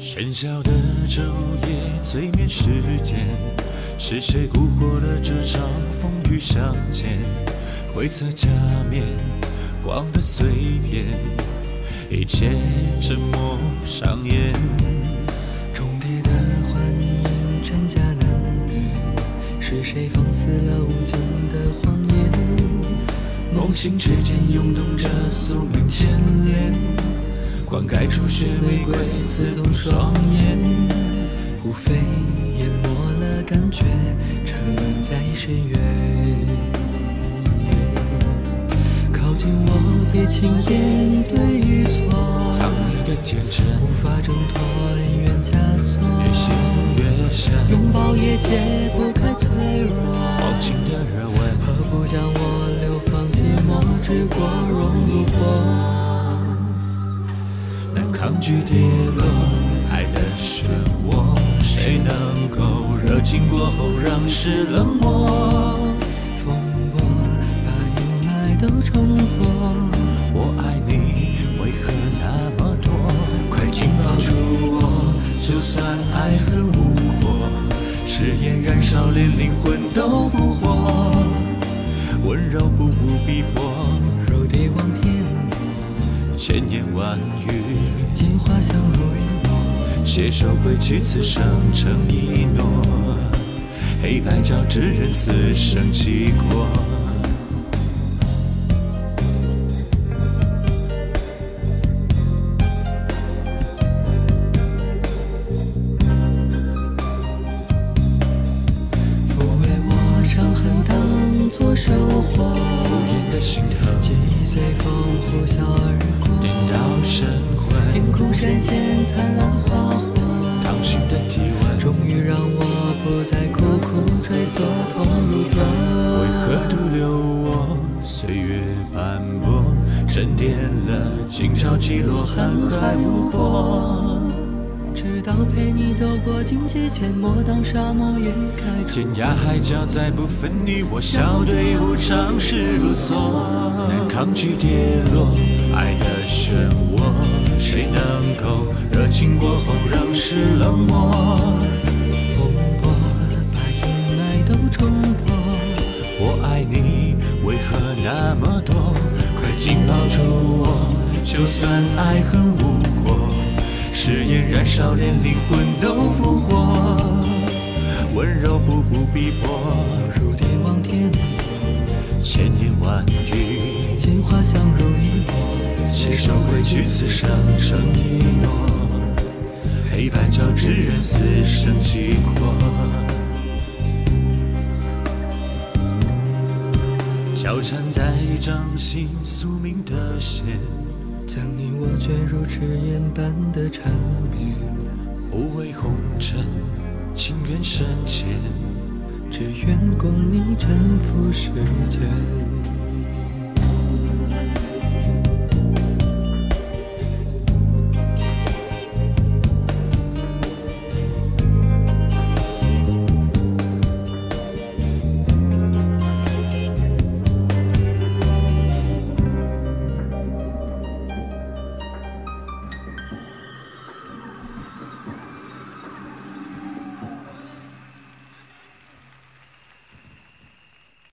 喧嚣的昼夜，催眠时间，是谁蛊惑了这场风雨相见？灰色假面，光的碎片，一切沉默上演。重叠的幻影，真假难辨，是谁放肆了无尽的谎言？梦醒之间，涌动着宿命牵连。灌溉出血玫瑰，刺痛双眼。无非淹没了感觉，沉沦在深渊。靠近我，别轻言对与错。藏你的天真，无法挣脱恩怨枷锁。越陷越深，拥抱也解不开脆弱。寞之国，融入火？难抗拒跌落，爱的漩涡，谁能够热情过后让事冷漠？风波把阴霾都冲破。我爱你，为何那么多？快紧抱住我，就算爱恨无果，誓言燃烧，连灵魂都复活。温柔不无逼迫，如地望天落，千言万语。金花香如云墨，携手归去，此生成一诺。黑白交织，人此生契过。作收获。无言的心疼，记忆随风呼啸而过。颠倒神魂。天空闪现灿烂花火，淌心的体温，终于让我不再苦苦追索，痛如昨。为何独留我？岁月斑驳，沉淀了今朝起落，瀚海无波。到陪你走过荆棘阡陌，当沙漠也开出。天涯海角再不分你我，笑对无常，事如梭。难抗拒跌落，爱的漩涡，谁能够热情过后让事冷漠？风波把阴霾都冲破。我爱你，为何那么多？快紧抱住我，就算爱恨无，誓言燃烧，连灵魂都复活。温柔步步逼迫，如地望天，千言万语，镜花香如云墨。携手归去，此生成一诺。黑白交织，人死生契阔。交缠在掌心，宿命的线，将你我卷入赤焰般的缠绵，不畏红尘，情愿深浅。只愿共你沉浮世间。